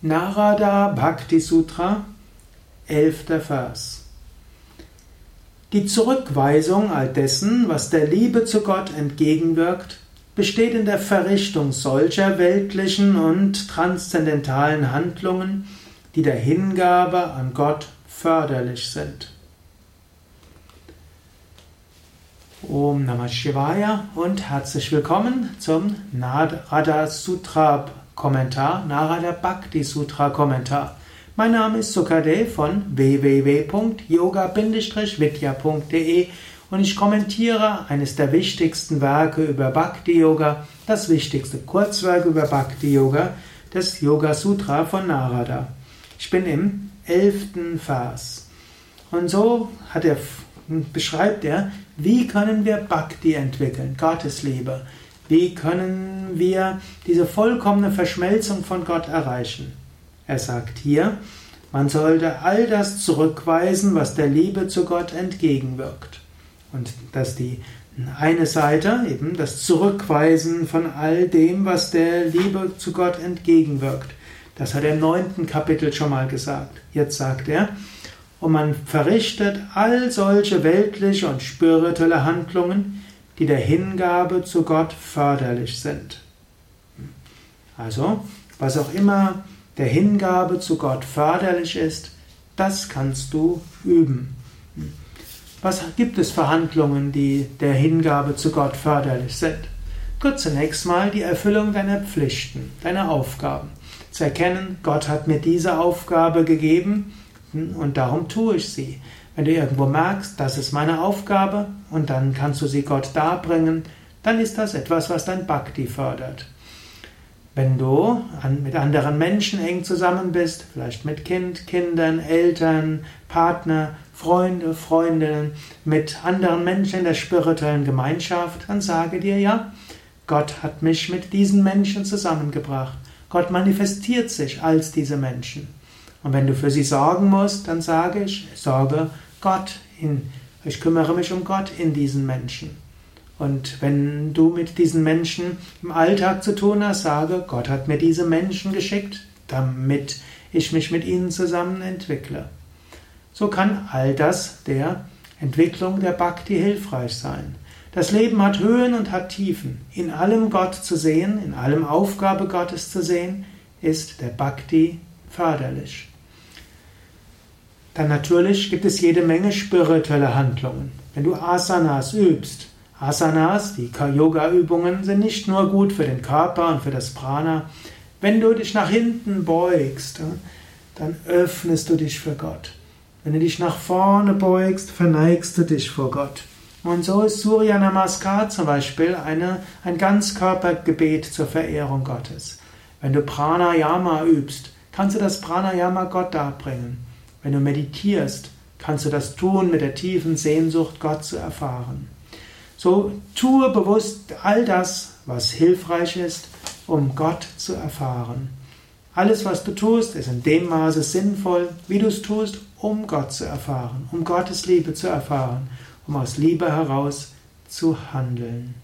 Narada Bhakti Sutra, 11. Vers. Die Zurückweisung all dessen, was der Liebe zu Gott entgegenwirkt, besteht in der Verrichtung solcher weltlichen und transzendentalen Handlungen, die der Hingabe an Gott förderlich sind. Om Namah Shivaya und herzlich willkommen zum Narada Sutra Kommentar, Narada Bhakti Sutra Kommentar. Mein Name ist Sukadev von www.yoga-vidya.de und ich kommentiere eines der wichtigsten Werke über Bhakti Yoga, das wichtigste Kurzwerk über Bhakti Yoga, das Yoga Sutra von Narada. Ich bin im elften Vers. Und so er, beschreibt er, wie können wir Bhakti entwickeln, Gottesliebe. Wie können wir diese vollkommene Verschmelzung von Gott erreichen? Er sagt hier, man sollte all das zurückweisen, was der Liebe zu Gott entgegenwirkt. Und dass die eine Seite eben das Zurückweisen von all dem, was der Liebe zu Gott entgegenwirkt. Das hat er im neunten Kapitel schon mal gesagt. Jetzt sagt er, und man verrichtet all solche weltliche und spirituelle Handlungen, die der Hingabe zu Gott förderlich sind. Also, was auch immer der Hingabe zu Gott förderlich ist, das kannst du üben. Was gibt es für Handlungen, die der Hingabe zu Gott förderlich sind? Gut, zunächst mal die Erfüllung deiner Pflichten, deiner Aufgaben. Zu erkennen, Gott hat mir diese Aufgabe gegeben und darum tue ich sie. Wenn du irgendwo merkst, das ist meine Aufgabe und dann kannst du sie Gott darbringen, dann ist das etwas, was dein Bhakti fördert. Wenn du mit anderen Menschen eng zusammen bist, vielleicht mit Kind, Kindern, Eltern, Partner, Freunde, Freundinnen, mit anderen Menschen in der spirituellen Gemeinschaft, dann sage dir ja, Gott hat mich mit diesen Menschen zusammengebracht. Gott manifestiert sich als diese Menschen. Und wenn du für sie sorgen musst, dann sage ich, sorge Gott in, ich kümmere mich um Gott in diesen Menschen. Und wenn du mit diesen Menschen im Alltag zu tun hast, sage, Gott hat mir diese Menschen geschickt, damit ich mich mit ihnen zusammen entwickle. So kann all das der Entwicklung der Bhakti hilfreich sein. Das Leben hat Höhen und hat Tiefen. In allem Gott zu sehen, in allem Aufgabe Gottes zu sehen, ist der Bhakti förderlich. Dann natürlich gibt es jede Menge spirituelle Handlungen. Wenn du Asanas übst, Asanas, die Yoga-Übungen, sind nicht nur gut für den Körper und für das Prana. Wenn du dich nach hinten beugst, dann öffnest du dich für Gott. Wenn du dich nach vorne beugst, verneigst du dich vor Gott. Und so ist Surya Namaskar zum Beispiel eine, ein Ganzkörpergebet zur Verehrung Gottes. Wenn du Pranayama übst, kannst du das Pranayama Gott darbringen. Wenn du meditierst, kannst du das tun mit der tiefen Sehnsucht, Gott zu erfahren. So tue bewusst all das, was hilfreich ist, um Gott zu erfahren. Alles, was du tust, ist in dem Maße sinnvoll, wie du es tust, um Gott zu erfahren, um Gottes Liebe zu erfahren, um aus Liebe heraus zu handeln.